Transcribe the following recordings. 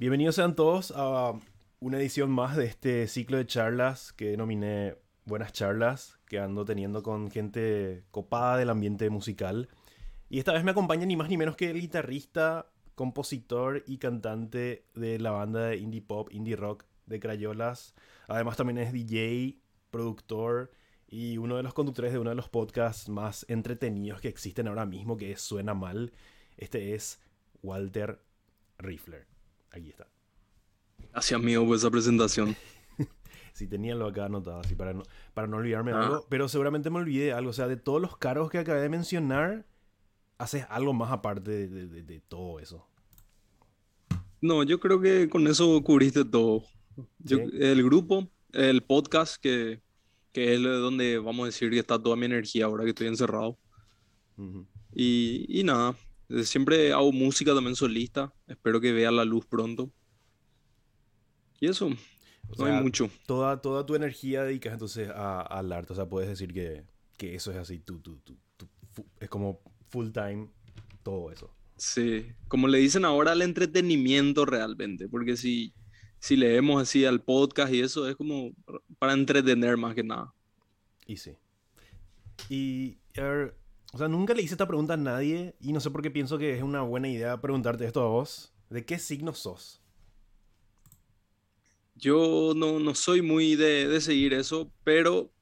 Bienvenidos sean todos a una edición más de este ciclo de charlas que denominé Buenas charlas, que ando teniendo con gente copada del ambiente musical. Y esta vez me acompaña ni más ni menos que el guitarrista, compositor y cantante de la banda de indie pop, indie rock de Crayolas. Además también es DJ, productor y uno de los conductores de uno de los podcasts más entretenidos que existen ahora mismo, que Suena Mal. Este es Walter Riffler. Aquí está. Gracias, amigo, por esa presentación. Si tenía lo acá anotado, así para no, para no olvidarme de algo. Pero seguramente me olvidé de algo. O sea, de todos los cargos que acabé de mencionar, haces algo más aparte de, todo eso. No, yo creo que con eso cubriste todo. El grupo, el podcast, que, que, es donde vamos a decir que está toda mi energía ahora que estoy encerrado. y, y nada, siempre hago música también solista. Espero que vea la luz pronto. Y eso, no hay mucho. Toda, toda tu energía dedicas entonces al arte. O sea, puedes decir que, eso es así. Tú, tú, tú, es como full time todo eso. Sí, como le dicen ahora al entretenimiento realmente. Porque si, si leemos así al podcast y eso, es como para entretener más que nada. Y sí. Y, o sea, nunca le hice esta pregunta a nadie y no sé por qué pienso que es una buena idea preguntarte esto a vos. ¿De qué signo sos? Yo no, soy muy de, seguir eso, pero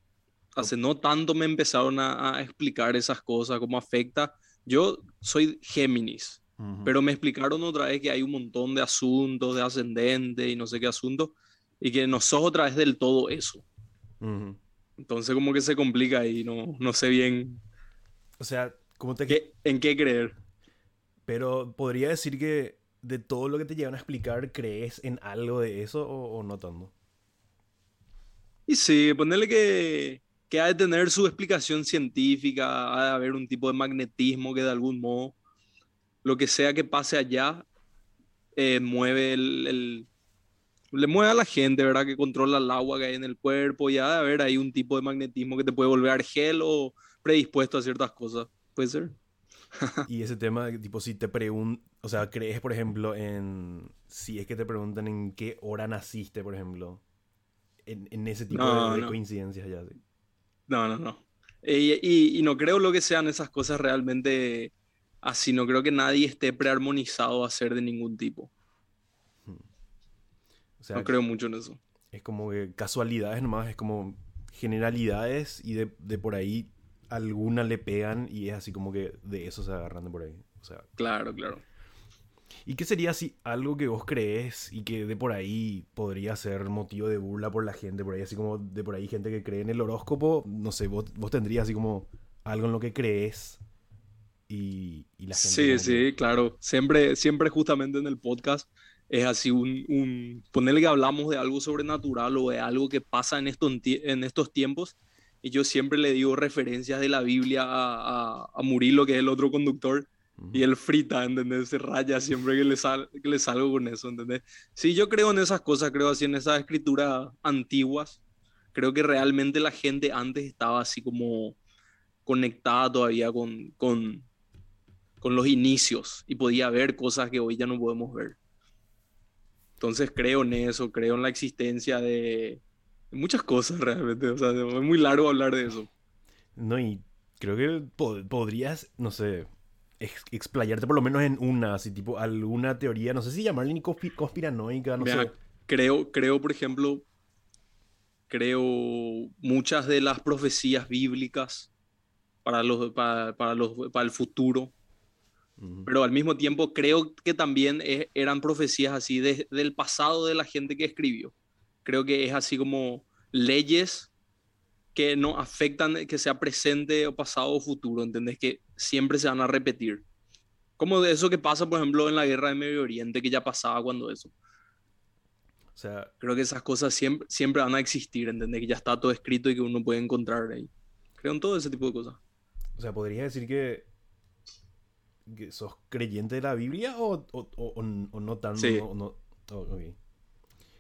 hace no tanto me empezaron a, explicar esas cosas, cómo afecta. Yo soy Géminis, pero me explicaron otra vez que hay un montón de asuntos, de ascendente y no sé qué asunto, y que no sos otra vez del todo eso. Entonces como que se complica y no, no sé bien. O sea, ¿cómo te... ¿Qué, ¿En qué creer? Pero podría decir que de todo lo que te llevan a explicar, ¿crees en algo de eso o, no tanto? Y sí, ponerle que, que ha de tener su explicación científica, ha de haber un tipo de magnetismo que de algún modo, lo que sea que pase allá, eh, mueve el, le mueve a la gente, ¿verdad? Que controla el agua que hay en el cuerpo y ha de haber ahí un tipo de magnetismo que te puede volver gel o predispuesto a ciertas cosas. Puede ser. y ese tema, tipo, si te preguntan, o sea, crees, por ejemplo, en, si es que te preguntan en qué hora naciste, por ejemplo, en, ese tipo de, coincidencias ya. No, no, no. Y, y, no creo lo que sean esas cosas realmente así, no creo que nadie esté prearmonizado a ser de ningún tipo. Hmm. O sea, no creo mucho en eso. Es como que casualidades nomás, es como generalidades y de, de por ahí alguna le pegan y es así como que de eso se agarran de por ahí. O sea, claro, claro. ¿Y qué sería si algo que vos crees y que de por ahí podría ser motivo de burla por la gente? Por ahí, así como de por ahí gente que cree en el horóscopo, no sé, vos, tendrías así como algo en lo que crees y, y la gente. Sí, sí, claro. Siempre, siempre justamente en el podcast es así un, un, ponerle que hablamos de algo sobrenatural o de algo que pasa en estos, en estos tiempos y yo siempre le digo referencias de la Biblia a, a, Murilo, que es el otro conductor, y él frita, ¿entendés? Se raya siempre que le, sal, que le salgo con eso, ¿entendés? Sí, yo creo en esas cosas, creo así en esas escrituras antiguas. Creo que realmente la gente antes estaba así como conectada todavía con, con, con los inicios y podía ver cosas que hoy ya no podemos ver. Entonces creo en eso, creo en la existencia de, muchas cosas realmente. O sea, es muy largo hablar de eso. No, y creo que podrías, no sé, explayarte por lo menos en una, así tipo alguna teoría, no sé si llamarla ni conspiranoica, no sé. Creo, creo, por ejemplo, creo muchas de las profecías bíblicas para, los, para, los, para el futuro. Pero al mismo tiempo creo que también e, eran profecías así del pasado de la gente que escribió. Creo que es así como leyes que no afectan que sea presente o pasado o futuro, ¿entendés? Que siempre se van a repetir. Como de eso que pasa, por ejemplo, en la guerra de Medio Oriente, que ya pasaba cuando eso. O sea, creo que esas cosas siempre, siempre van a existir, ¿entendés? Que ya está todo escrito y que uno puede encontrar ahí. Creo en todo ese tipo de cosas. O sea, ¿podrías decir que, que sos creyente de la Biblia o, o, no tanto? Sí. No,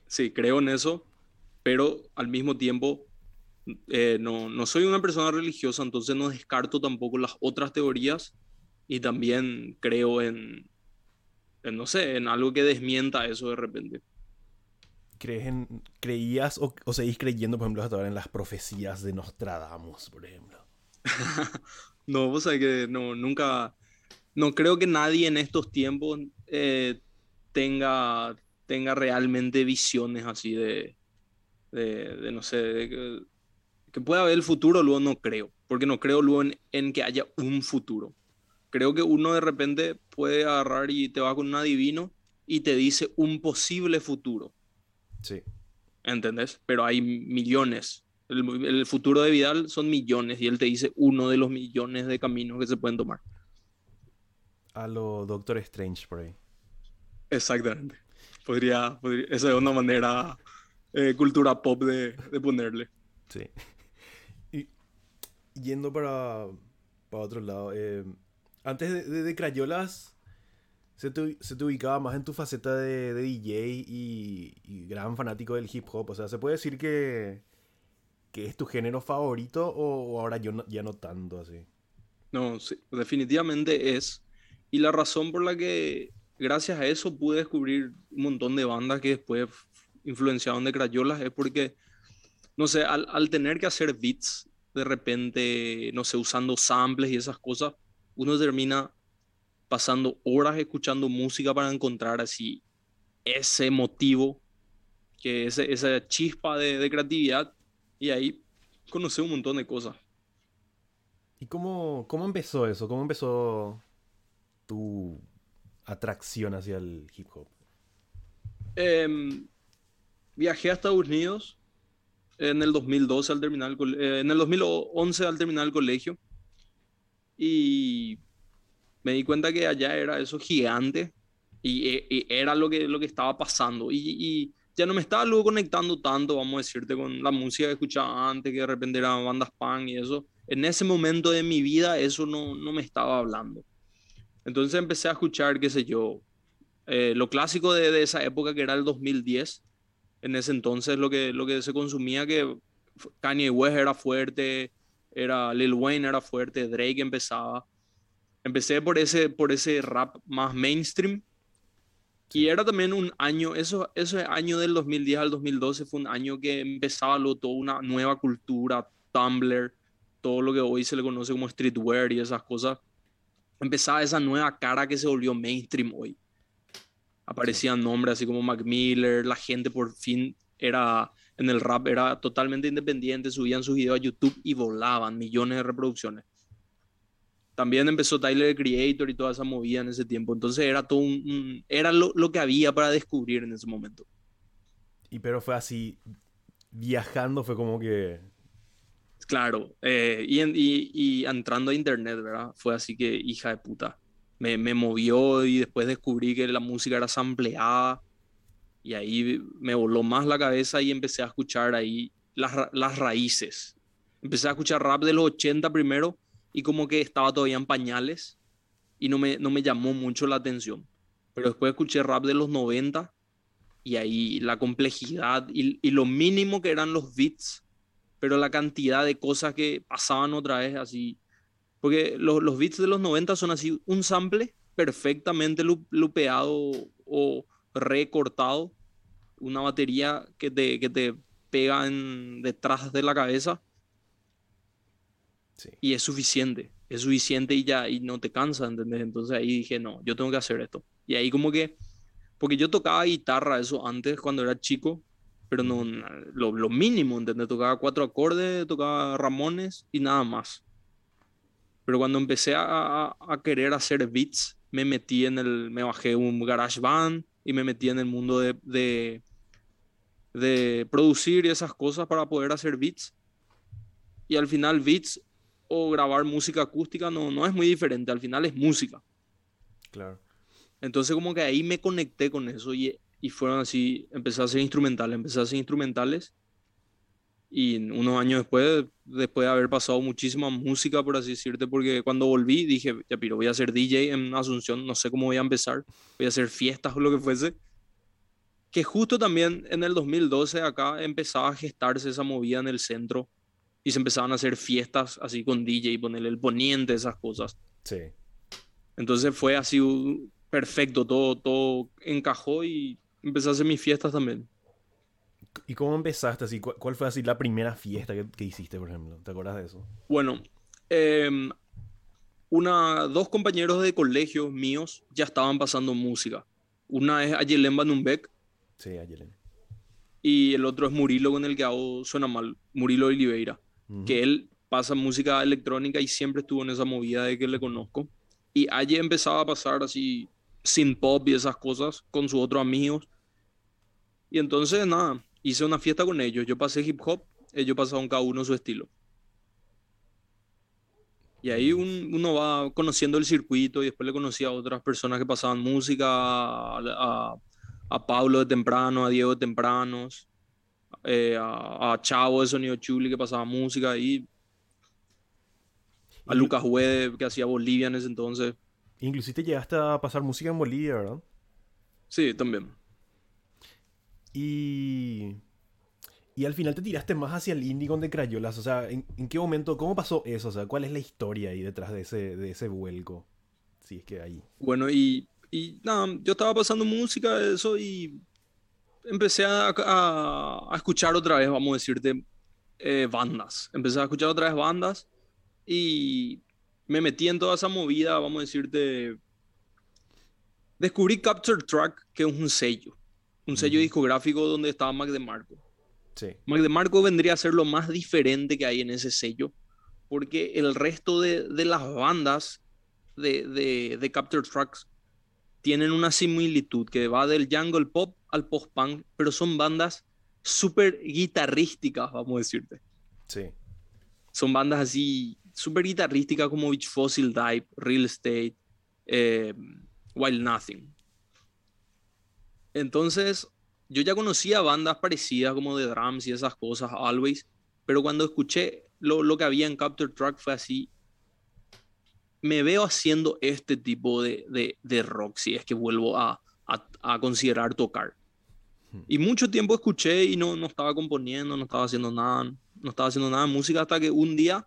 sí, creo en eso, pero al mismo tiempo eh, no, no soy una persona religiosa, entonces no descarto tampoco las otras teorías y también creo en, no sé, en algo que desmienta eso de repente. ¿Crees en, ¿Creías o, o seguís creyendo, por ejemplo, hasta ahora en las profecías de Nostradamus, por ejemplo? no, vos sabés que no, nunca, no creo que nadie en estos tiempos eh, tenga, tenga realmente visiones así de, de, no sé, que, que, pueda haber el futuro, luego no creo, porque no creo luego en, en, que haya un futuro. Creo que uno de repente puede agarrar y te va con un adivino y te dice un posible futuro. Sí. ¿Entendés? Pero hay millones. El, el, futuro de Vidal son millones y él te dice uno de los millones de caminos que se pueden tomar. A lo Doctor Strange por ahí. Exactamente. Podría, podría esa es una manera eh, cultura pop de, de, ponerle. Sí. Y yendo para, para otro lado, eh, antes de, de, de Crayolas, se te, se te, ubicaba más en tu faceta de, de DJ y, y, gran fanático del hip hop. O sea, se puede decir que, que es tu género favorito o, o ahora yo no, ya no tanto así. No, sí, definitivamente es. Y la razón por la que, gracias a eso, pude descubrir un montón de bandas que después influenciaron de Crayolas es porque, no sé, al, tener que hacer beats, de repente, no sé, usando samples y esas cosas, uno termina pasando horas escuchando música para encontrar así ese motivo, que ese, esa chispa de, de, creatividad y ahí conocí un montón de cosas. ¿Y cómo, cómo empezó eso? ¿Cómo empezó tu atracción hacia el hip hop? Eh, viajé a Estados Unidos en el 2012 al terminar el, eh, en el 2011 al terminar el colegio y me di cuenta que allá era eso gigante y, y era lo que, lo que estaba pasando y, y, ya no me estaba luego conectando tanto, vamos a decirte, con la música que escuchaba antes, que de repente eran bandas punk y eso. En ese momento de mi vida eso no, no me estaba hablando. Entonces empecé a escuchar, qué sé yo, eh, lo clásico de, de, esa época que era el 2010. En ese entonces lo que, lo que se consumía, que Kanye West era fuerte, era Lil Wayne era fuerte, Drake empezaba. Empecé por ese, por ese rap más mainstream. Sí. Y era también un año, eso, ese año del 2010 al 2012 fue un año que empezaba lo, toda una nueva cultura, Tumblr, todo lo que hoy se le conoce como streetwear y esas cosas empezaba esa nueva cara que se volvió mainstream hoy. Aparecían nombres así como Mac Miller, la gente por fin era en el rap era totalmente independiente, subían sus videos a YouTube y volaban millones de reproducciones. También empezó Tyler the Creator y toda esa movida en ese tiempo. Entonces era todo un, un era lo, lo, que había para descubrir en ese momento. Y pero fue así, viajando fue como que Claro, eh, y, entrando a internet, ¿verdad? Fue así que, hija de puta, me, movió y después descubrí que la música era sampleada y ahí me voló más la cabeza y empecé a escuchar ahí las, raíces. Empecé a escuchar rap de los 80 primero y como que estaba todavía en pañales y no me, no me llamó mucho la atención. Pero después escuché rap de los 90 y ahí la complejidad y lo mínimo que eran los beats pero la cantidad de cosas que pasaban otra vez así. Porque los, los beats de los 90 son así, un sample perfectamente lupeado o recortado, una batería que te, que te pega en, detrás de la cabeza. Sí. Y es suficiente, es suficiente y ya, y no te cansa, ¿entendés? Entonces ahí dije, no, yo tengo que hacer esto. Y ahí como que, porque yo tocaba guitarra eso antes cuando era chico, pero no lo, lo mínimo, ¿entendés? Tocaba cuatro acordes, tocaba Ramones y nada más. Pero cuando empecé a, a, querer hacer beats, me metí en el, me bajé un garage band y me metí en el mundo de, de, de producir y esas cosas para poder hacer beats. Y al final beats o grabar música acústica no, no es muy diferente, al final es música. Claro. Entonces como que ahí me conecté con eso y y fueron así, empecé a hacer instrumentales, empecé a hacer instrumentales y unos años después, después de haber pasado muchísima música, por así decirte, porque cuando volví dije, ya piro, voy a ser DJ en Asunción, no sé cómo voy a empezar, voy a hacer fiestas o lo que fuese. Que justo también en el 2012 acá empezaba a gestarse esa movida en el centro y se empezaban a hacer fiestas así con DJ, ponerle el poniente, esas cosas. Sí. Entonces fue así perfecto, todo, todo encajó y empecé a hacer mis fiestas también. ¿Y cómo empezaste así? ¿Cuál fue así la primera fiesta que, hiciste, por ejemplo? ¿Te acuerdas de eso? Bueno, em, una, dos compañeros de colegio míos ya estaban pasando música. Una es Ayelen Banumbek. Sí, Ayelen. Y el otro es Murilo, con el que hago Suena Mal, Murilo Oliveira. Que él pasa música electrónica y siempre estuvo en esa movida de que le conozco. Y allí empezaba a pasar así sin pop y esas cosas con sus otros amigos. Y entonces, nada, hice una fiesta con ellos. Yo pasé hip hop, ellos pasaron cada uno su estilo. Y ahí uno va conociendo el circuito y después le conocí a otras personas que pasaban música, a, a, Pablo de Temprano, a Diego de Tempranos, eh, a, Chavo de Sonido Chuli que pasaba música y a Lucas Web que hacía Bolivia en ese entonces. Inclusive llegaste a pasar música en Bolivia, ¿verdad? Sí, también. Y. Y al final te tiraste más hacia el indie con de Crayolas. O sea, ¿en, qué momento, cómo pasó eso? O sea, ¿cuál es la historia ahí detrás de ese, de ese vuelco? Si es que ahí. Bueno, y, y nada, yo estaba pasando música, eso, y empecé a, a, escuchar otra vez, vamos a decirte, eh, bandas. Empecé a escuchar otra vez bandas y me metí en toda esa movida, vamos a decirte. Descubrí Capture Track, que es un sello un sello discográfico donde estaba Mac DeMarco. Sí. Mac DeMarco vendría a ser lo más diferente que hay en ese sello, porque el resto de, las bandas de, de, de, Capture Tracks tienen una similitud que va del jungle pop al post-punk, pero son bandas súper guitarrísticas, vamos a decirte. Sí. Son bandas así, súper guitarrísticas como Beach Fossil Dive, Real Estate, eh, Wild Nothing. Entonces, yo ya conocía bandas parecidas como de drums y esas cosas, Always, pero cuando escuché lo, que había en Capture Track fue así, me veo haciendo este tipo de, rock si es que vuelvo a, considerar tocar. Hmm. Y mucho tiempo escuché y no, no estaba componiendo, no estaba haciendo nada, no estaba haciendo nada de música hasta que un día,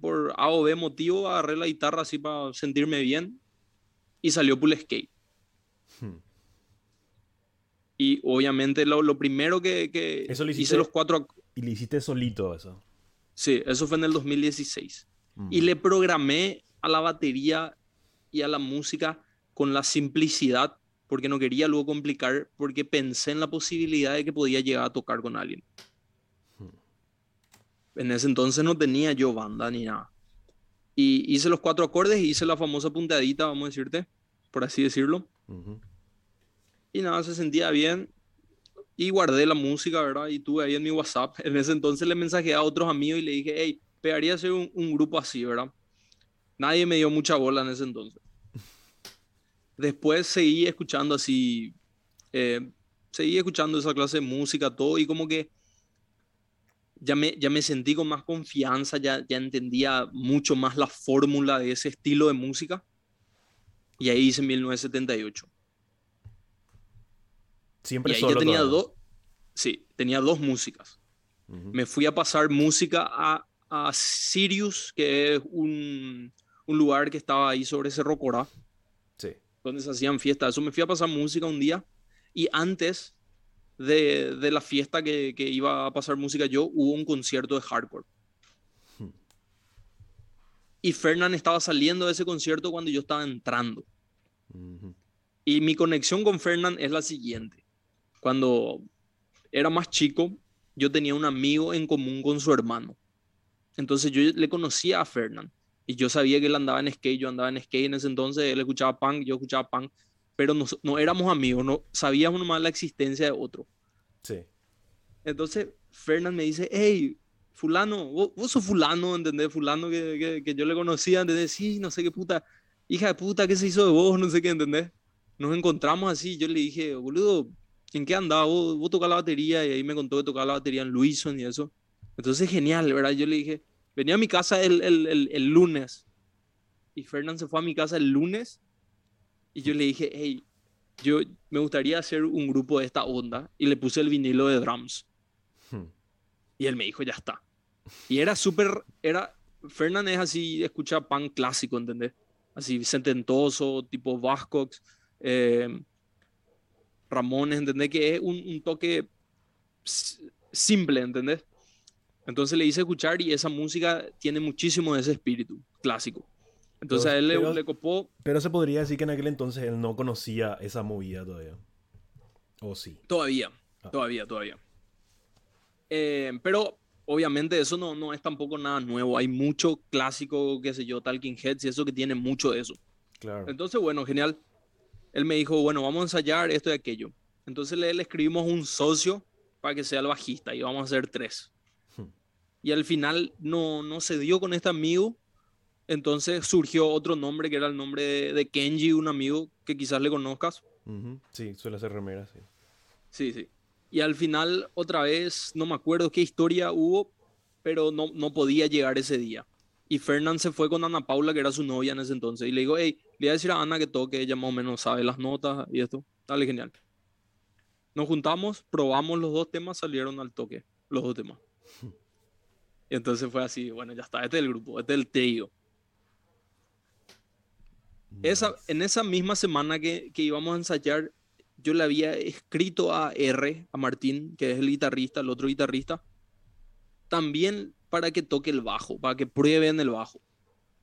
por A o B motivo, agarré la guitarra así para sentirme bien y salió Pull Skate. Hmm. Y obviamente lo, lo primero que, que hice los cuatro... Y le hiciste solito eso. Sí, eso fue en el 2016. Y le programé a la batería y a la música con la simplicidad, porque no quería luego complicar, porque pensé en la posibilidad de que podía llegar a tocar con alguien. En ese entonces no tenía yo banda ni nada. Y hice los cuatro acordes y hice la famosa punteadita, vamos a decirte, por así decirlo. Y nada, se sentía bien. Y guardé la música, ¿verdad? Y tuve ahí en mi WhatsApp. En ese entonces le mensajé a otros amigos y le dije, hey, pegaría hacer un, un grupo así, ¿verdad? Nadie me dio mucha bola en ese entonces. Después seguí escuchando así, eh, seguí escuchando esa clase de música, todo, y como que ya me, ya me sentí con más confianza, ya, ya entendía mucho más la fórmula de ese estilo de música. Y ahí hice 1978. Siempre y ahí yo tenía dos, sí, tenía dos músicas. Me fui a pasar música a, a Sirius, que es un, un, lugar que estaba ahí sobre Cerro Corá, sí. donde se hacían fiestas. Eso me fui a pasar música un día y antes de, de la fiesta que, que, iba a pasar música yo, hubo un concierto de hardcore. Hmm. Y Fernán estaba saliendo de ese concierto cuando yo estaba entrando. Y mi conexión con Fernán es la siguiente cuando era más chico, yo tenía un amigo en común con su hermano. Entonces yo le conocía a Fernand y yo sabía que él andaba en skate, yo andaba en skate en ese entonces, él escuchaba punk, yo escuchaba punk, pero no, no éramos amigos, no sabíamos nomás la existencia de otro. Sí. Entonces Fernand me dice, hey, fulano, vos, sos fulano, ¿entendés? Fulano que, que, que, yo le conocía, ¿entendés? Sí, no sé qué puta, hija de puta, ¿qué se hizo de vos? No sé qué, ¿entendés? Nos encontramos así, yo le dije, boludo, ¿en qué andaba? Vos, vos tocás la batería y ahí me contó que tocaba la batería en Luison y eso. Entonces, genial, ¿verdad? Yo le dije, venía a mi casa el, el, el, el lunes y Fernán se fue a mi casa el lunes y yo le dije, hey, yo me gustaría hacer un grupo de esta onda y le puse el vinilo de drums. Hmm. Y él me dijo, ya está. Y era súper, era, Fernán es así, escucha punk clásico, ¿entendés? así sententoso, tipo Vascox, eh, Ramones, ¿entendés? Que es un, toque simple, ¿entendés? Entonces le hice escuchar y esa música tiene muchísimo de ese espíritu clásico. Entonces a él le, copó. Pero se podría decir que en aquel entonces él no conocía esa movida todavía. ¿O sí? Todavía, ah. todavía, todavía. Eh, pero obviamente eso no, no es tampoco nada nuevo. Hay mucho clásico, qué sé yo, Talking Heads y eso que tiene mucho de eso. Claro. Entonces, bueno, genial. Él me dijo, bueno, vamos a ensayar esto y aquello. Entonces le, le escribimos un socio para que sea el bajista y vamos a hacer tres. Hmm. Y al final no, no se dio con este amigo. Entonces surgió otro nombre que era el nombre de, Kenji, un amigo que quizás le conozcas. Sí, suele ser remera, sí. Sí, sí. Y al final, otra vez, no me acuerdo qué historia hubo, pero no, no podía llegar ese día. Y Fernán se fue con Ana Paula, que era su novia en ese entonces. Y le digo, hey, le voy a decir a Ana que toque, ella más o menos sabe las notas y esto. Dale, genial. Nos juntamos, probamos los dos temas, salieron al toque, los dos temas. Y entonces fue así, bueno, ya está, este es el grupo, este es el trío. Esa, en esa misma semana que, que íbamos a ensayar, yo le había escrito a R, a Martín, que es el guitarrista, el otro guitarrista, también para que toque el bajo, para que prueben el bajo,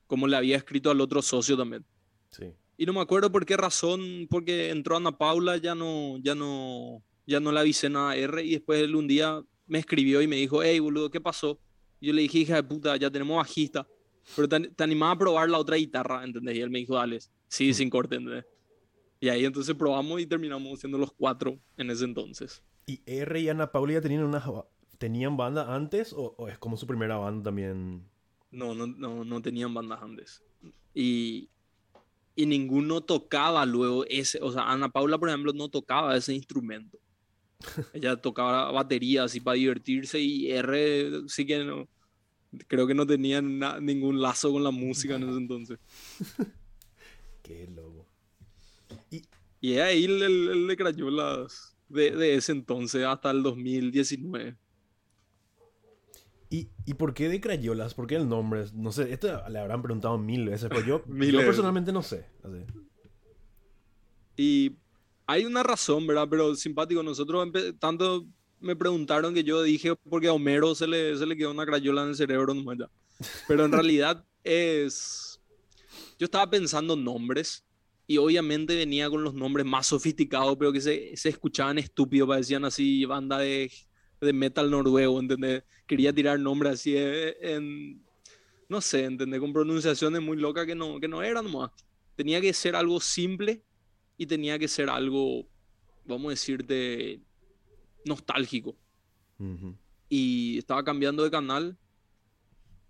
como le había escrito al otro socio también. Sí. Y no me acuerdo por qué razón, porque entró Ana Paula, ya no, ya no, ya no le avisé nada a R y después él un día me escribió y me dijo, hey boludo, ¿qué pasó? Y yo le dije, hija de puta, ya tenemos bajista, pero te, te animaba a probar la otra guitarra, ¿entendés? Y él me dijo, dale, sí, mm. sin corte, ¿entendés? Y ahí entonces probamos y terminamos siendo los cuatro en ese entonces. ¿Y R y Ana Paula ya tenían, una, tenían banda antes o, es como su primera banda también? No, no, no, no tenían bandas antes. Y, y ninguno tocaba luego ese, o sea, Ana Paula, por ejemplo, no tocaba ese instrumento. Ella tocaba batería así para divertirse y R sí que no, creo que no tenía ningún lazo con la música en ese entonces. Qué loco. Y, y ahí el, el, de Crayolas de, de, ese entonces hasta el 2019. ¿Y, ¿Y por qué de Crayolas? ¿Por qué el nombre? No sé, esto le habrán preguntado mil veces, pero yo, yo personalmente no sé. Y hay una razón, ¿verdad? Pero simpático, nosotros tanto me preguntaron que yo dije porque a Homero se le, se le quedó una crayola en el cerebro nomás ya. Pero en realidad es... Yo estaba pensando nombres y obviamente venía con los nombres más sofisticados, pero que se, se escuchaban estúpidos, parecían así banda de, de metal noruego, ¿entendés? Quería tirar nombres así en, no sé, ¿entendés? Con pronunciaciones muy locas que no, que no eran más. Tenía que ser algo simple y tenía que ser algo, vamos a decir, de nostálgico. Y estaba cambiando de canal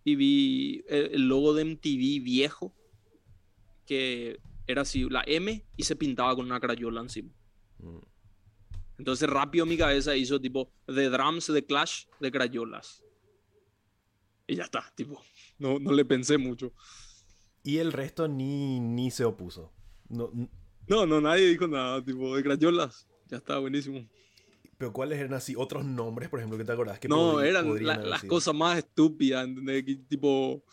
y vi el, logo de MTV viejo, que era así, la M, y se pintaba con una crayola encima. Mm. Entonces rápido mi cabeza hizo tipo The Drums de Clash de crayolas. Y ya está, tipo, no, no le pensé mucho. Y el resto ni, ni se opuso. No, no, no, nadie dijo nada, tipo, de crayolas. Ya está, buenísimo. Pero ¿cuáles eran así otros nombres, por ejemplo, que te acordás? Que no, eran las cosas más estúpidas, ¿entendés? tipo,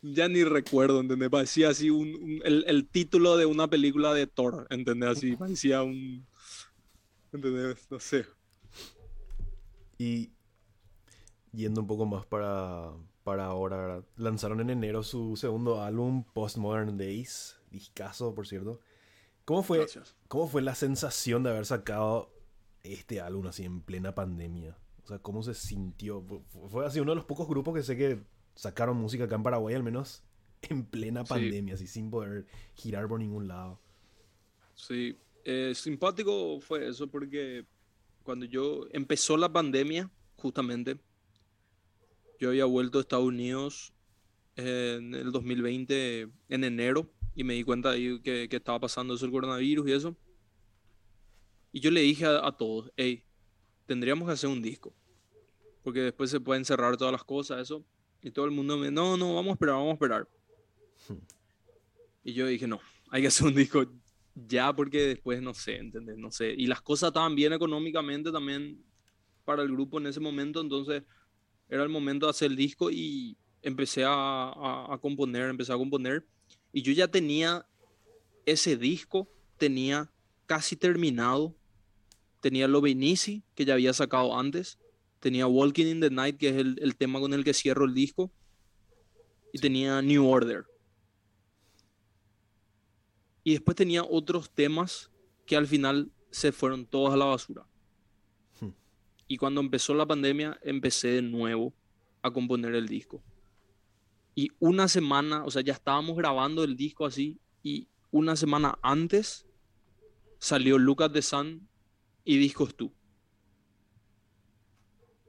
ya ni recuerdo, ¿entendés? Parecía así un, el, el, título de una película de Thor, ¿entendés? Así, parecía un... ¿Entendés? No sé. Y yendo un poco más para, para ahora, lanzaron en enero su segundo álbum, Postmodern Days, discaso, por cierto. ¿Cómo fue, ¿Cómo fue la sensación de haber sacado este álbum así en plena pandemia? O sea, ¿cómo se sintió? Fue así uno de los pocos grupos que sé que sacaron música acá en Paraguay, al menos en plena pandemia, así sin poder girar por ningún lado. Sí, eh, simpático fue eso porque cuando yo empezó la pandemia, justamente, yo había vuelto a Estados Unidos en el 2020, en enero, y me di cuenta ahí que, que, estaba pasando eso el coronavirus y eso. Y yo le dije a, todos, hey, tendríamos que hacer un disco, porque después se pueden cerrar todas las cosas, eso. Y todo el mundo me, no, no, vamos a esperar, vamos a esperar. Y yo dije, no, hay que hacer un disco ya porque después no sé, ¿entendés? No sé. Y las cosas estaban bien económicamente también para el grupo en ese momento, entonces era el momento de hacer el disco y empecé a, a, a componer, empecé a componer Y yo ya tenía ese disco, tenía casi terminado. Tenía Lo Benisi, que ya había sacado antes. Tenía Walking in the Night, que es el, tema con el que cierro el disco. Y tenía New Order. Y después tenía otros temas que al final se fueron todos a la basura. Hmm. Y cuando empezó la pandemia, empecé de nuevo a componer el disco. Y una semana, o sea, ya estábamos grabando el disco así, y una semana antes salió Lucas de Sun y Discos Tú.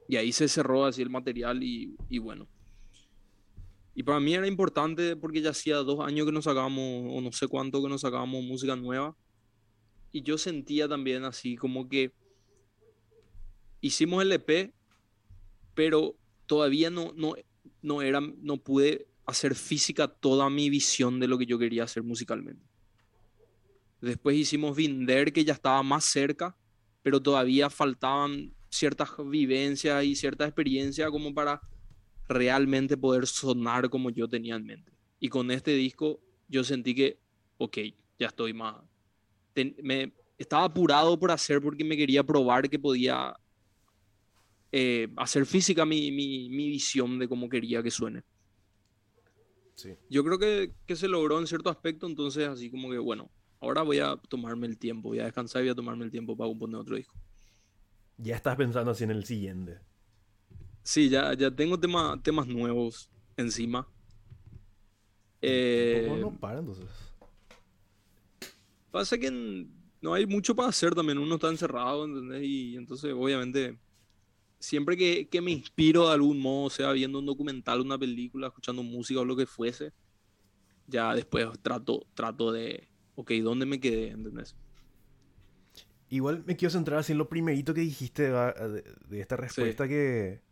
Y ahí se cerró así el material y, y, bueno. Y para mí era importante porque ya hacía dos años que nos sacábamos, o no sé cuánto que nos sacábamos música nueva. Y yo sentía también así como que hicimos el EP, pero todavía no, no, no, era, no pude hacer física toda mi visión de lo que yo quería hacer musicalmente. Después hicimos Vinder, que ya estaba más cerca, pero todavía faltaban ciertas vivencias y cierta experiencia como para realmente poder sonar como yo tenía en mente. Y con este disco yo sentí que, ok, ya estoy más... me, estaba apurado por hacer porque me quería probar que podía eh, hacer física mi, mi, mi, visión de cómo quería que suene. Sí. Yo creo que, que, se logró en cierto aspecto, entonces así como que, bueno, ahora voy a tomarme el tiempo, voy a descansar y voy a tomarme el tiempo para componer otro disco. Ya estás pensando así en el siguiente. Sí, ya, ya tengo tema, temas nuevos encima. Eh, no para entonces? Pasa que no hay mucho para hacer también, uno está encerrado, ¿entendés? Y entonces obviamente siempre que, que me inspiro de algún modo, sea viendo un documental, una película, escuchando música o lo que fuese, ya después trato, trato de, ok, ¿dónde me quedé? ¿Entendés? Igual me quiero centrar así en lo primerito que dijiste de, esta respuesta que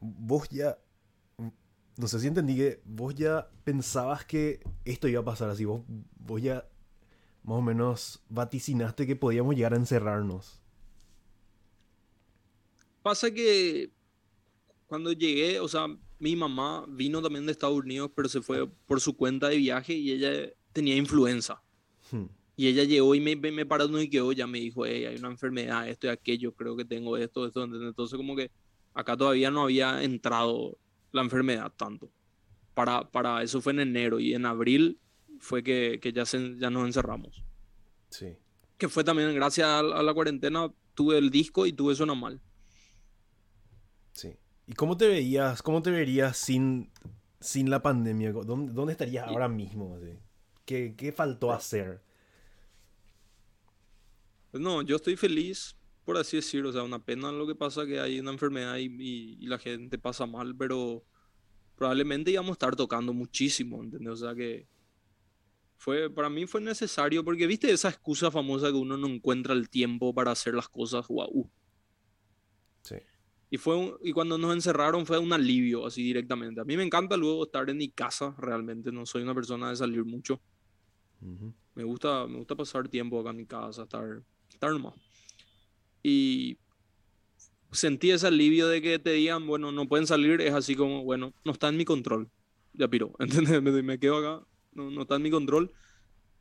vos ya, no sé si entendí que vos ya pensabas que esto iba a pasar así, vos, vos ya más o menos vaticinaste que podíamos llegar a encerrarnos. Pasa que cuando llegué, o sea, mi mamá vino también de Estados Unidos, pero se fue por su cuenta de viaje y ella tenía influenza. Hmm. Y ella llegó y me, me paró y quedó, ya me dijo, hey, hay una enfermedad, esto y aquello, creo que tengo esto, esto. Entonces como que acá todavía no había entrado la enfermedad tanto. Para, para eso fue en enero y en abril fue que, que ya, se, ya nos encerramos. Sí. Que fue también gracias a, la cuarentena, tuve el disco y tuve Suena Mal. Sí. ¿Y cómo te veías, cómo te verías sin, sin la pandemia? ¿Dónde, dónde estarías ahora mismo? ¿Qué, ¿Qué, faltó hacer? Pues no, yo estoy feliz, por así decirlo. O sea, una pena lo que pasa que hay una enfermedad y, y, la gente pasa mal, pero probablemente íbamos a estar tocando muchísimo, ¿entendés? O sea que fue, para mí fue necesario, porque viste esa excusa famosa que uno no encuentra el tiempo para hacer las cosas, wow. Sí. Y, fue y cuando nos encerraron fue un alivio, así directamente. A mí me encanta luego estar en mi casa, realmente. No soy una persona de salir mucho. Me, gusta, me gusta pasar tiempo acá en mi casa, estar, estar nomás. Y sentí ese alivio de que te digan, bueno, no pueden salir, es así como, bueno, no está en mi control. Ya piro, ¿entendés? Me, me quedo acá, no, no, está en mi control.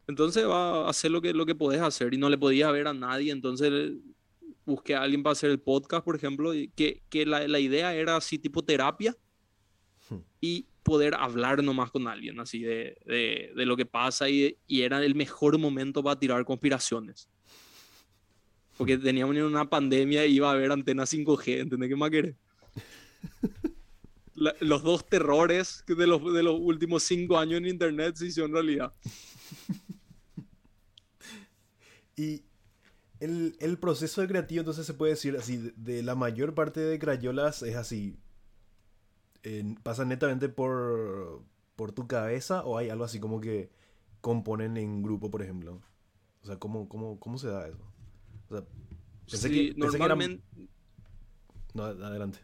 Entonces va a hacer lo que, lo que podés hacer y no le podía ver a nadie, entonces busqué a alguien para hacer el podcast, por ejemplo, y que, que la, la, idea era así tipo terapia hmm. y poder hablar nomás con alguien, así de, de, de lo que pasa y, y, era el mejor momento para tirar conspiraciones. Porque teníamos una pandemia y iba a haber antena 5G, ¿entendés qué más querés? los dos terrores de los, de los últimos cinco años en Internet se hicieron realidad. y el, proceso de creativo, entonces se puede decir así, de, la mayor parte de Crayolas es así. ¿Pasa netamente por, por tu cabeza o hay algo así como que componen en grupo, por ejemplo? O sea, ¿cómo, cómo, cómo se da eso? O sea, pensé que, normalmente... No, adelante.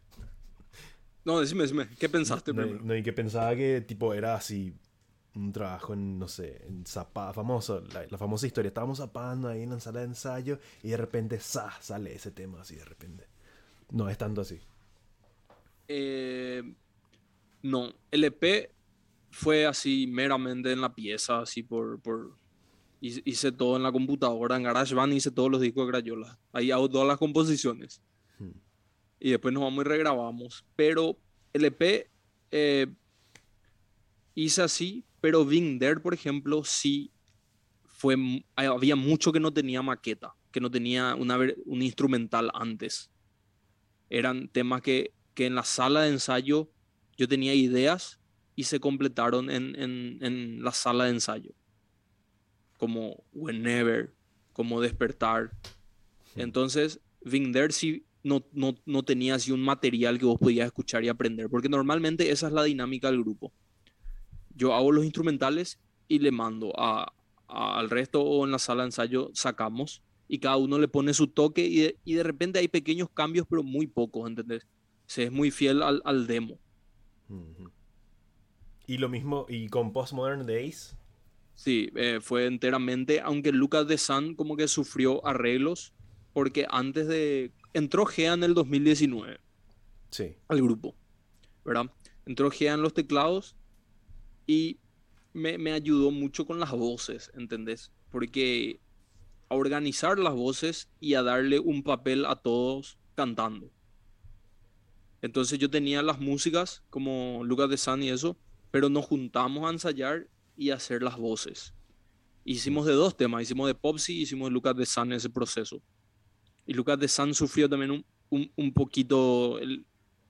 No, decime, decime, ¿qué pensaste primero? No, y que pensaba que tipo era así un trabajo en, no sé, en Zapá, famoso, la, famosa historia. Estábamos zapando ahí en la sala de ensayo y de repente ¡sa! sale ese tema así de repente. No es tanto así. Eh, no, el EP fue así meramente en la pieza, así por, por hice todo en la computadora, en GarageBand hice todos los discos de Crayola. Ahí hago todas las composiciones. Hmm. Y después nos vamos y regrabamos. Pero el EP eh, hice así, pero Vinder, por ejemplo, sí fue, había mucho que no tenía maqueta, que no tenía una, un instrumental antes. Eran temas que, que en la sala de ensayo yo tenía ideas y se completaron en, en, en la sala de ensayo como Whenever, como Despertar. Entonces, Vinder sí no, no, no, tenía así un material que vos podías escuchar y aprender, porque normalmente esa es la dinámica del grupo. Yo hago los instrumentales y le mando a, al resto o en la sala de ensayo sacamos y cada uno le pone su toque y de, y de repente hay pequeños cambios, pero muy pocos, ¿entendés? Se es muy fiel al, al demo. Y lo mismo, y con Postmodern Days, Sí, eh, fue enteramente, aunque Lucas de San como que sufrió arreglos, porque antes de... Entró Gea en el 2019. Sí. Al grupo, ¿verdad? Entró Gea en los teclados y me, me ayudó mucho con las voces, ¿entendés? Porque a organizar las voces y a darle un papel a todos cantando. Entonces yo tenía las músicas como Lucas de San y eso, pero nos juntamos a ensayar y hacer las voces. Hicimos de dos temas, hicimos de Popsy y hicimos de Lucas de San en ese proceso. Y Lucas de San sufrió también un, un, poquito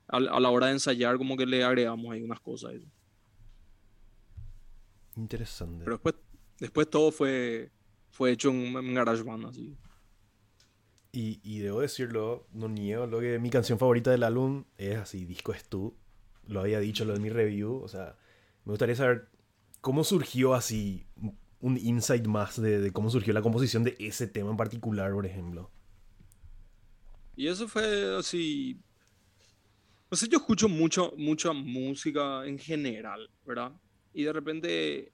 a, la hora de ensayar, como que le agregamos ahí unas cosas. Interesante. Pero después, después todo fue, fue hecho en, en GarageBand, así. Y, y, debo decirlo, no niego, lo que mi canción favorita del álbum es así, Disco es tú. Lo había dicho lo de mi review, o sea, me gustaría saber ¿Cómo surgió así un insight más de, cómo surgió la composición de ese tema en particular, por ejemplo? Y eso fue así. No sé, yo escucho mucho, mucha música en general, ¿verdad? Y de repente,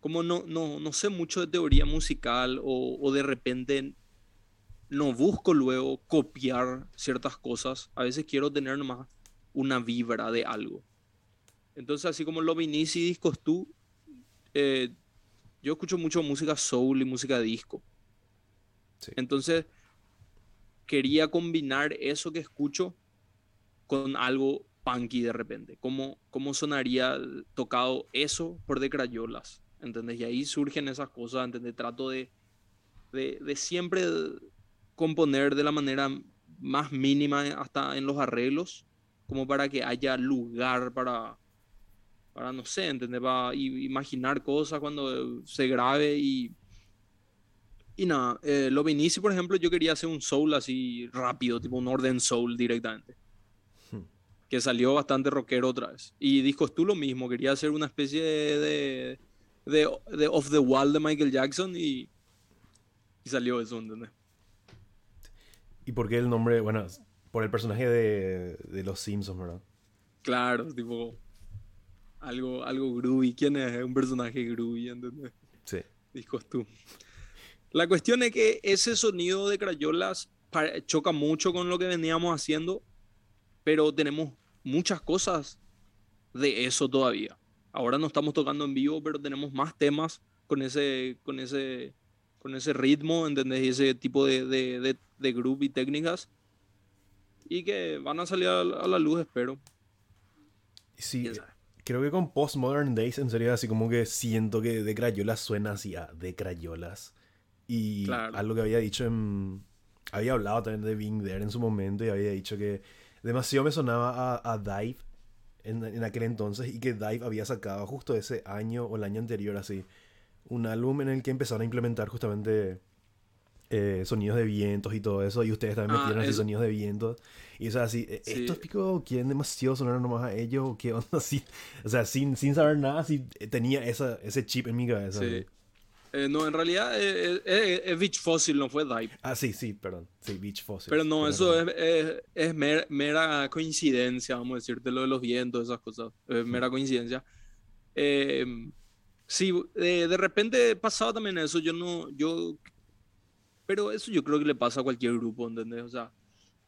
como no, no, no sé mucho de teoría musical o de repente no busco luego copiar ciertas cosas, a veces quiero tener nomás una vibra de algo. Entonces, así como lo viniste y discos tú, eh, yo escucho mucho música soul y música disco. Entonces, quería combinar eso que escucho con algo punky de repente. ¿Cómo, cómo sonaría tocado eso por de Crayolas? ¿Entendés? Y ahí surgen esas cosas, ¿entendés? Trato de, de, de siempre componer de la manera más mínima hasta en los arreglos, como para que haya lugar para, para, no sé, entender, para imaginar cosas cuando se grabe y... Y nada, eh, lo Vinici, por ejemplo, yo quería hacer un soul así rápido, tipo un orden soul directamente. Hmm. Que salió bastante rockero otra vez. Y discos tú lo mismo, quería hacer una especie de, de, de, Off the Wall de Michael Jackson y, y salió eso, ¿entendés? ¿Y por qué el nombre? Bueno, por el personaje de, de los Simpsons, ¿verdad? Claro, tipo algo, algo groovy. ¿Quién es un personaje groovy? ¿entendés? Sí. Discos tú. La cuestión es que ese sonido de Crayolas choca mucho con lo que veníamos haciendo, pero tenemos muchas cosas de eso todavía. Ahora no estamos tocando en vivo, pero tenemos más temas con ese, con ese, con ese ritmo, ¿entendés? Y ese tipo de, de, de, de groove y técnicas. Y que van a salir a la, luz, espero. Sí, Creo que con Postmodern Days, en serio, así como que siento que de Crayolas suena así a de Crayolas. Y algo que había dicho en. Había hablado también de Being There en su momento y había dicho que demasiado me sonaba a, Dive en, en, aquel entonces y que Dive había sacado justo ese año o el año anterior, así, un álbum en el que empezaron a implementar justamente eh, sonidos de vientos y todo eso, y ustedes también ah, metieron así sonidos de vientos. Y o sea, así, e, ¿estos picos quieren demasiado sonar nomás a ellos o qué onda? Así, o sea, sin, sin saber nada, así tenía esa, ese chip en mi cabeza. Sí. Eh, no, en realidad eh, es, Beach Fossil, no fue Dive. Ah, sí, sí, perdón. Sí, Beach Fossil. Pero no, eso es, es, mera, coincidencia, vamos a decirte, lo de los vientos, esas cosas. Es mera coincidencia. sí, de, de repente pasaba también eso. Yo no, yo pero eso yo creo que le pasa a cualquier grupo, ¿entendés? O sea,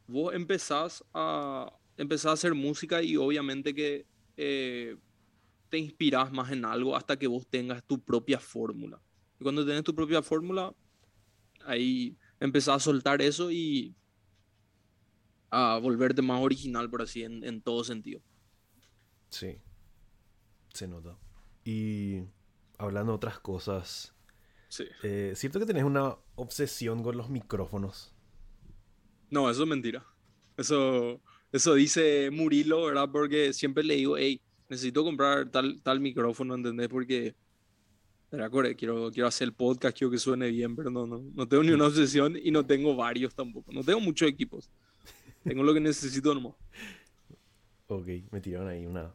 vos empezás a, empezás a hacer música y obviamente que eh, te inspiras más en algo hasta que vos tengas tu propia fórmula. Y cuando tenés tu propia fórmula, ahí empezás a soltar eso y a volverte más original, por así, en, en todo sentido. Sí, se nota. Y hablando de otras cosas, Sí. eh, ¿cierto que tenés una obsesión con los micrófonos? No, eso es mentira. Eso, eso dice Murilo, ¿verdad? Porque siempre le digo, hey, necesito comprar tal, tal micrófono, ¿entendés? Porque, ¿verdad? Quiero, quiero hacer el podcast, quiero que suene bien, pero no, no, no tengo ni una obsesión y no tengo varios tampoco. No tengo muchos equipos. Tengo lo que necesito nomás. Ok, me tiraron ahí una.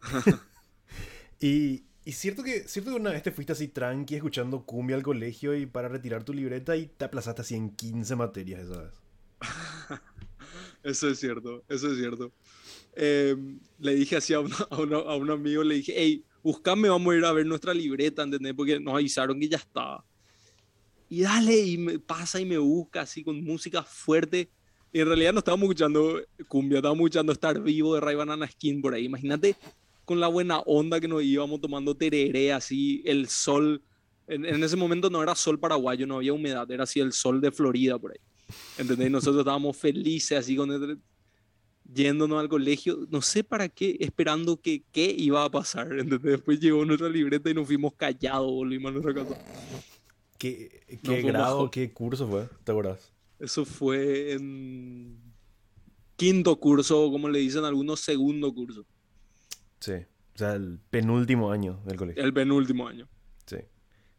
y, y cierto que cierto que una vez te fuiste así tranqui escuchando cumbia al colegio y para retirar tu libreta y te aplazaste así en 15 materias esa vez. Eso es cierto, eso es cierto. Eh, le dije así a, un- a uno- a un amigo, le dije, hey, buscame, vamos a ir a ver nuestra libreta, ¿entendés? Porque nos avisaron que ya estaba. Y dale, y me pasa y me busca así con música fuerte. Y en realidad no estábamos escuchando cumbia, estábamos escuchando Estar Vivo de Ray Banana Skin por ahí. Imagínate con la buena onda que nos íbamos tomando tereré, así, el sol. En, en ese momento no era sol paraguayo, no había humedad, era así el sol de Florida por ahí. ¿Entendés? Nosotros estábamos felices así con el- yéndonos al colegio, no sé para qué, esperando que qué iba a pasar. ¿entendés? Después llegó nuestra libreta y nos fuimos callados, volvimos a nuestra casa. ¿Qué, qué grado, bajo. qué curso fue? ¿Te acuerdas? Eso fue en quinto curso, como le dicen algunos, segundo curso, Sí. O sea, el penúltimo año del colegio. el penúltimo año. Sí.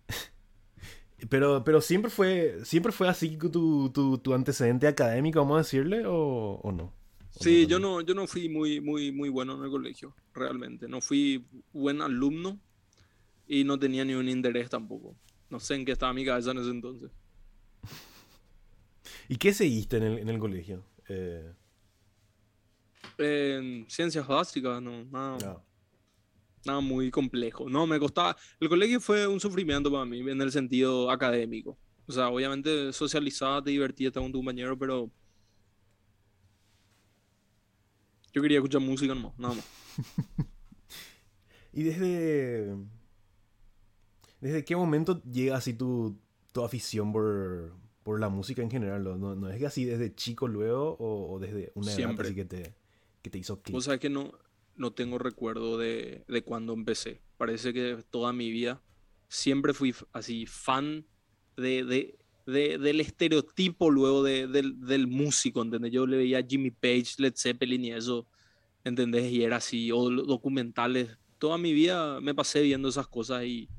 Pero, pero siempre fue, siempre fue así tu, tu, tu antecedente académico, vamos a decirle, o, o no. ¿O Sí, yo no, yo no fui muy, muy, muy bueno en el colegio, realmente. No fui buen alumno y no tenía ni un interés tampoco. No sé en qué estaba mi cabeza en ese entonces. ¿Y qué seguiste en el, en el colegio? Eh, En ciencias básicas, no, nada, no. nada muy complejo. No, me costaba. El colegio fue un sufrimiento para mí en el sentido académico. O sea, obviamente socializaba, te divertías con tu compañero, pero yo quería escuchar música nomás, nada más. ¿Y desde, desde qué momento llega así tu, tu afición por, por la música en general? ¿No, no, no es que así desde chico luego o, o desde una edad Siempre. así que te, que te hizo clic? Vos sabés que no, no tengo recuerdo de, de cuando empecé. Parece que toda mi vida siempre fui así fan de, de- de- del estereotipo luego de- del, del músico, ¿entendés? Yo le veía a Jimmy Page, Led Zeppelin y eso, ¿entendés? Y era así, o documentales. Toda mi vida me pasé viendo esas cosas y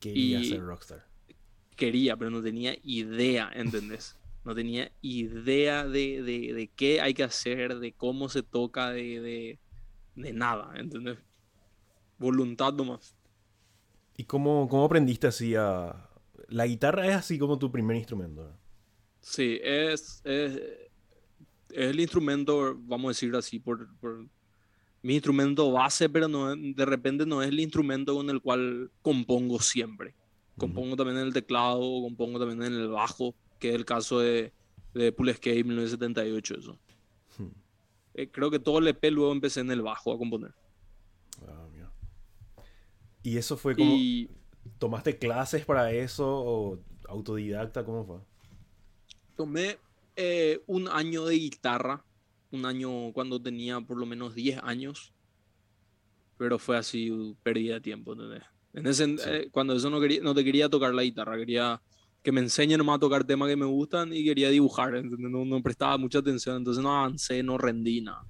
Quería y- ser rockstar. quería, pero no tenía idea, ¿entendés? No tenía idea de, de- de qué hay que hacer, de cómo se toca, de, de, de nada, ¿entendés? Voluntad nomás. ¿Y cómo, cómo aprendiste así a...? La guitarra es así como tu primer instrumento. ¿no? Sí, es, es, es el instrumento, vamos a decir así, por, por mi instrumento base, pero no, de repente no es el instrumento con el cual compongo siempre. Compongo también en el teclado, compongo también en el bajo, que es el caso de, de Pool Escape 1978, eso. Hmm. Eh, creo que todo el EP luego empecé en el bajo a componer. Ah, mira. ¿Y eso fue como... Y ¿Tomaste clases para eso o autodidacta? ¿Cómo fue? tomé eh, un año de guitarra, un año cuando tenía por lo menos 10 años, pero fue así uh, pérdida de tiempo, ¿entendés? En ese, Sí. eh, cuando eso no, quería, no te quería tocar la guitarra, quería que me enseñen nomás a tocar temas que me gustan y quería dibujar, ¿entendés? No, no prestaba mucha atención, entonces no avancé, no rendí nada.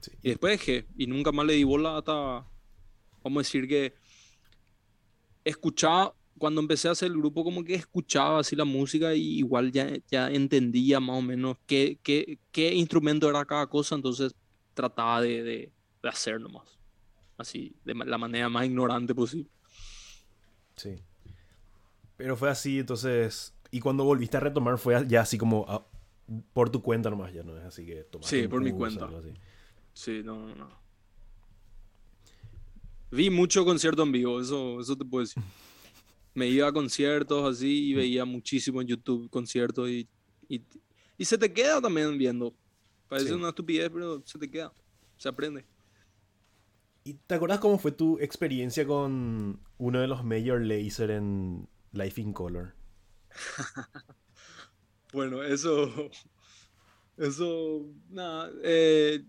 Sí. Y después dejé, y nunca más le di bola hasta, vamos a decir que escuchaba, cuando empecé a hacer el grupo, como que escuchaba así la música y igual ya, ya entendía más o menos qué, qué, qué instrumento era cada cosa, entonces trataba de, de, de hacer nomás, así, de la manera más ignorante posible. Sí. Pero fue así, entonces... Y cuando volviste a retomar fue ya así como a- por tu cuenta nomás, ya no es así que tomaste Sí, por mi cuenta. Sí, no, no, no. Vi mucho concierto en vivo, eso, eso te puedo decir. Me iba a conciertos así y veía muchísimo en YouTube conciertos y, y, y se te queda también viendo. Parece Sí. una estupidez, pero se te queda, se aprende. ¿Y te acuerdas cómo fue tu experiencia con uno de los Major Laser en Life in Color? bueno, eso. Eso. Nada. Eh,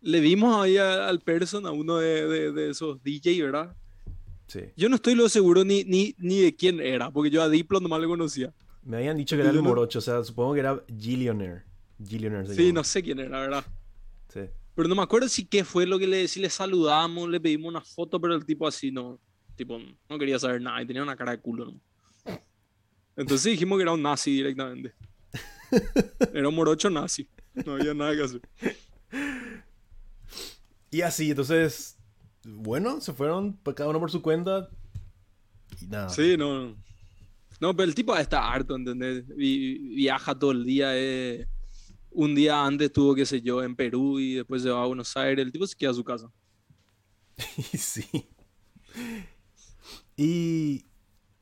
le dimos ahí al person, a uno de, de, esos DJ, ¿verdad? Sí. Yo no estoy lo seguro ni, ni, ni de quién era, porque yo a Diplo nomás le conocía. Me habían dicho que era el morocho, o sea, supongo que era Gillionaire. Gillionaire sí, no sé quién era, ¿verdad? Sí. Pero no me acuerdo si qué fue lo que le, si le saludamos, le pedimos una foto, pero el tipo así no, tipo, no quería saber nada y tenía una cara de culo, ¿no? Entonces dijimos que era un nazi directamente. Era un morocho nazi. No había nada que hacer. Y así, entonces, bueno, se fueron cada uno por su cuenta y nada. Sí, no. No, pero el tipo está harto, ¿entendés? viaja todo el día. Eh. Un día antes estuvo, qué sé yo, en Perú y después se va a Buenos Aires. El tipo se queda a su casa. sí. Y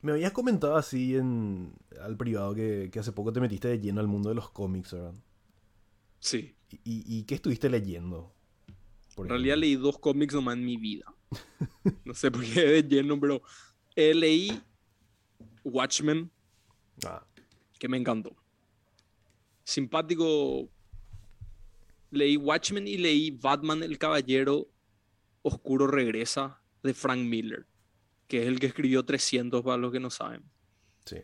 me habías comentado así en al privado que, hace poco te metiste de lleno al mundo de los cómics, ¿verdad? Sí. ¿Y, qué estuviste leyendo? en realidad leí dos cómics nomás en mi vida. no sé por qué de lleno, pero eh, leí Watchmen, ah. que me encantó. Simpático. Leí Watchmen y leí Batman el Caballero Oscuro Regresa de Frank Miller, que es el que escribió 300 para los que no saben. Sí.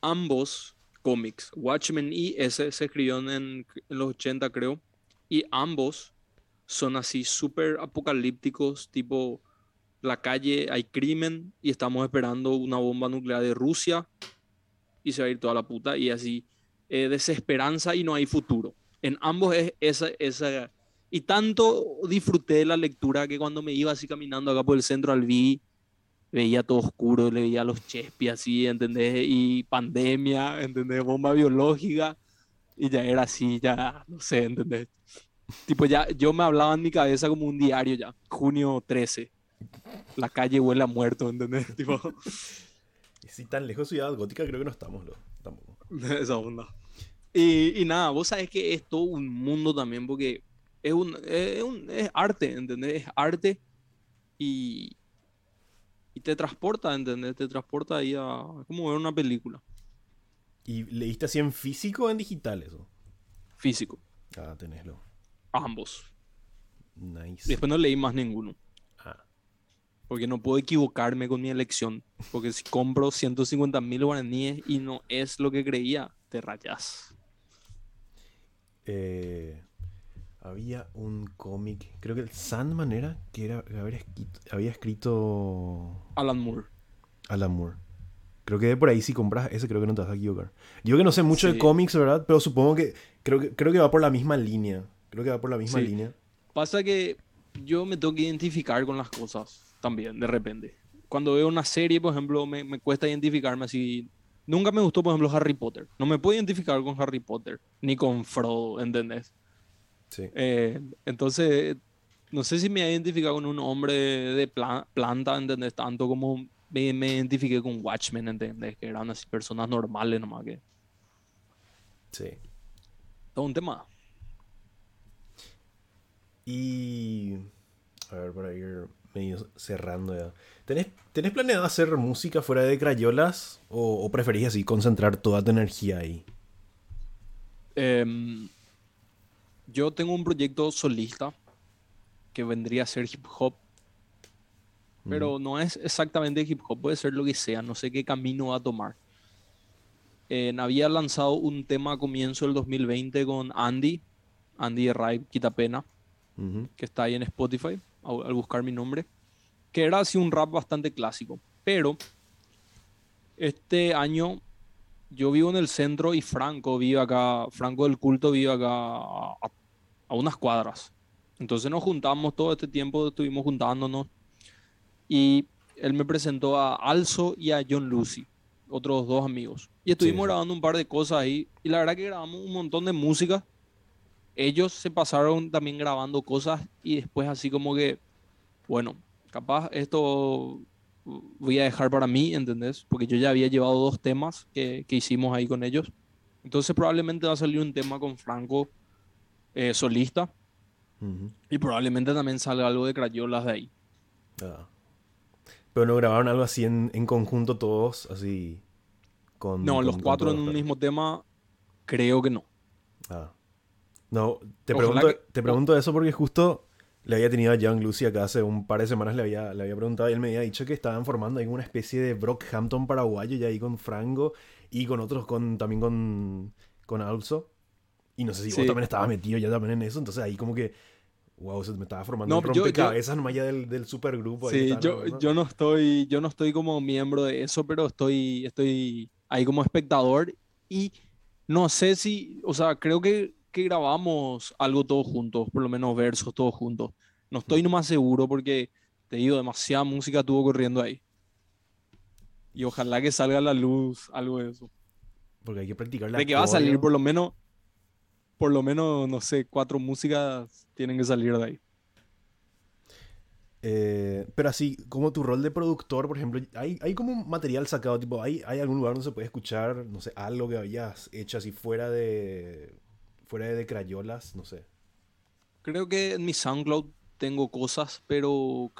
Ambos cómics, Watchmen y ese se escribió en, en los 80 creo, y ambos son así súper apocalípticos, tipo la calle hay crimen y estamos esperando una bomba nuclear de Rusia y se va a ir toda la puta y así eh, desesperanza y no hay futuro. En ambos es esa, esa... Y tanto disfruté de la lectura que cuando me iba así caminando acá por el centro al vi, veía todo oscuro, le veía los Chespi así, ¿entendés? Y pandemia, ¿entendés? Bomba biológica. Y ya era así, ya, no sé, ¿entendés? Tipo, ya, yo me hablaba en mi cabeza como un diario ya, junio 13 la calle huele a muerto, ¿entendés? tipo... Y si tan lejos de Ciudad Gótica creo que no estamos, lo, tampoco. Esa onda. Y, y, nada, vos sabés que es todo un mundo también, porque es, un, es, un, es arte, ¿entendés? Es arte y, y te transporta, ¿entendés? Te transporta ahí a como ver una película. ¿Y leíste así en físico o en digital eso? Físico. Ah, tenéslo. Ambos. Nice. Después no leí más ninguno porque no puedo equivocarme con mi elección. Porque si compro 150 mil guaraníes y no es lo que creía, te rayas. Eh, había un cómic, creo que el Sandman era, que era, había escrito, Alan Moore. Alan Moore. Creo que por ahí si compras ese creo que no te vas a equivocar. Yo que no sé mucho de cómics, ¿verdad? Pero supongo que creo, que creo que va por la misma línea. Creo que va por la misma línea. Pasa que yo me tengo que identificar con las cosas también, de repente. Cuando veo una serie, por ejemplo, me, me cuesta identificarme así. Nunca me gustó, por ejemplo, Harry Potter. No me puedo identificar con Harry Potter, ni con Frodo, ¿entendés? Sí. Eh, entonces, no sé si me he identificado con un hombre de planta, ¿entendés? Tanto como me, me, identifiqué con Watchmen, ¿entendés? Que eran así personas normales nomás que... Sí. Todo un tema. Y... A ver, para ir medio cerrando ya. ¿Tenés, ¿Tenés, planeado hacer música fuera de Crayolas o, preferís así concentrar toda tu energía ahí? Em, yo tengo un proyecto solista que vendría a ser hip hop, pero no es exactamente hip hop, puede ser lo que sea, no sé qué camino va a tomar. había lanzado un tema a comienzo del 2020 con Andy, Andy Ripe Quitapena, que está ahí en Spotify al buscar mi nombre, que era así un rap bastante clásico. Pero este año yo vivo en el centro y Franco vive acá, Franco del culto vive acá a, unas cuadras. Entonces nos juntamos todo este tiempo, estuvimos juntándonos y él me presentó a Alzo y a John Lucy, otros dos amigos. Y estuvimos grabando un par de cosas ahí y la verdad que grabamos un montón de música ellos se pasaron también grabando cosas y después así como que, bueno, capaz esto voy a dejar para mí, ¿entendés? Porque yo ya había llevado dos temas que, que hicimos ahí con ellos. Entonces probablemente va a salir un tema con Franco eh, solista. Ujú. Y probablemente también salga algo de Crayolas de ahí. Ah. Pero no grabaron algo así en, en conjunto todos, así. Con, No, con- los cuatro en un mismo tema, creo que no. Ah. No, te Ojalá pregunto, que- te pregunto eso porque justo le había tenido a Young Lucy acá hace un par de semanas, le había, le había preguntado y él me había dicho que estaban formando ahí una especie de Brockhampton paraguayo, ya ahí con Frango y con otros, con también con, con Alzo. Y no sé si Sí. vos también estabas metido ya también en eso, entonces ahí como que, wow, se me estaba formando No, un yo- yo- rompecabezas nomás ya del, del supergrupo. ahí Sí, yo, armando. yo no estoy, yo no estoy como miembro de eso, pero estoy, estoy ahí como espectador y no sé si, o sea, creo que, que grabamos algo todos juntos, por lo menos versos todos juntos. No estoy nomás seguro porque te digo, demasiada música tuvo corriendo ahí. Y ojalá que salga a la luz algo de eso. Porque hay que practicar la De que va a salir por lo menos, por lo menos, no sé, cuatro músicas tienen que salir de ahí. Eh, pero así, como tu rol de productor, por ejemplo, hay, hay como material sacado, tipo, ¿hay, ¿hay algún lugar donde se puede escuchar, no sé, algo que habías hecho así fuera de, fuera de Crayolas, no sé? Creo que en mi SoundCloud tengo cosas, pero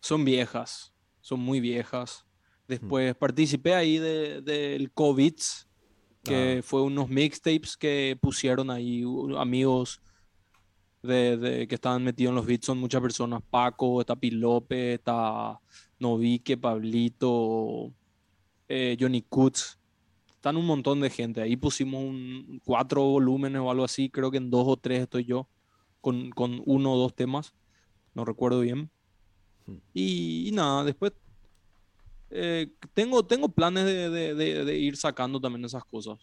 son viejas, son muy viejas. Después participé ahí de- del COVID, que Ah. fue unos mixtapes que pusieron ahí amigos de, de- que estaban metidos en los beats, son muchas personas. Paco, está Pilope, está Novique, Pablito, eh, Johnny Kutz. Están un montón de gente. Ahí pusimos un, cuatro volúmenes o algo así. Creo que en dos o tres estoy yo con, con uno o dos temas, no recuerdo bien. Hmm. Y, y nada, después eh, tengo, tengo planes de, de- de- de ir sacando también esas cosas.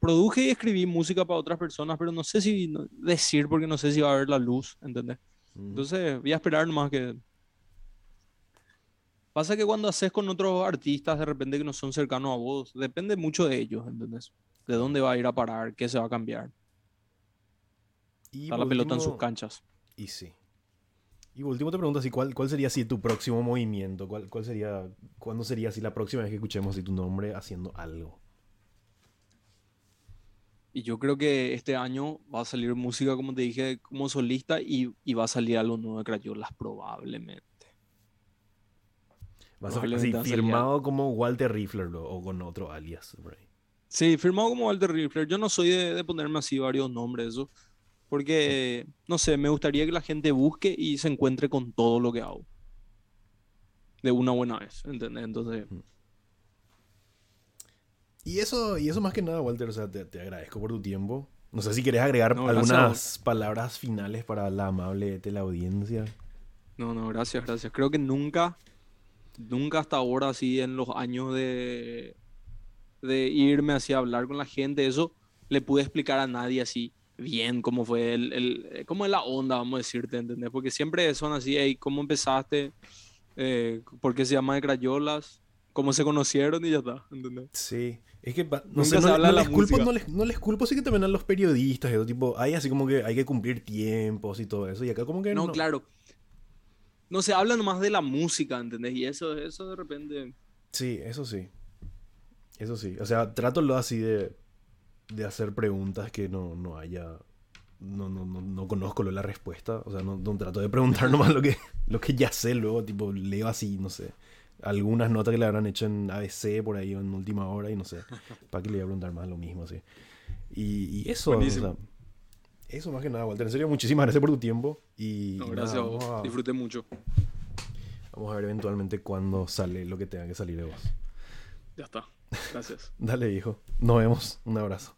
Produje y escribí música para otras personas, pero no sé si decir porque no sé si va a haber la luz, ¿entendés? Mm. Entonces voy a esperar nomás que... Pasa que cuando haces con otros artistas de repente que no son cercanos a vos, depende mucho de ellos, ¿entendés? De dónde va a ir a parar, qué se va a cambiar. Y Está la pelota en sus canchas. Y sí. Y por último te pregunto así, ¿cuál, cuál sería así tu próximo movimiento? ¿Cuál, cuál sería, cuándo sería así la próxima vez que escuchemos así tu nombre haciendo algo? Y yo creo que este año va a salir música, como te dije, como solista y, y va a salir algo nuevo de Crayolas, probablemente. ¿Vas a, así, firmado como Walter Riffler o con otro alias? Sí, firmado como Walter Riffler. Yo no soy de, de ponerme así varios nombres, eso. Porque, no sé, me gustaría que la gente busque y se encuentre con todo lo que hago. De una buena vez, ¿entendés? Entonces, Y eso, y eso más que nada, Walter, o sea, te, te agradezco por tu tiempo. No sé si querés agregar No, algunas palabras finales para la amable teleaudiencia. no, no, gracias, gracias. Creo que nunca, nunca hasta ahora, así en los años de, de irme así a hablar con la gente, eso le pude explicar a nadie así bien cómo fue el, el- eh, cómo es la onda, vamos a decirte, ¿entendés? Porque siempre son así, hey, ¿cómo empezaste? Eh, ¿Por qué se llama de Crayolas? ¿Cómo se conocieron? Y ya está, ¿entendés? Sí, es que no Nunca sé, no, no les culpo, no les, no les culpo, sí que también a los periodistas, tipo, hay así como que hay que cumplir tiempos y todo eso, y acá como que No, no. claro. No se habla nomás de la música, ¿entendés? Y eso, eso de repente... Sí, eso sí. Eso sí. O sea, trato lo así de, de hacer preguntas que no, no haya. No, no, no, no conozco lo de la respuesta. O sea, no, no trato de preguntar nomás lo que, lo que ya sé luego. Tipo, leo así, no sé. Algunas notas que le habrán hecho en ABC por ahí o en última hora y no sé. ¿Para qué le voy a preguntar más lo mismo así? Y, y eso, o Buenísimo. sea, eso más que nada, Walter. En serio, muchísimas gracias por tu tiempo. Y, No, gracias nada, a vos. a- Disfruté mucho. vamos a ver eventualmente cuándo sale lo que tenga que salir de vos. Ya está. Gracias. Dale, hijo. Nos vemos. Un abrazo.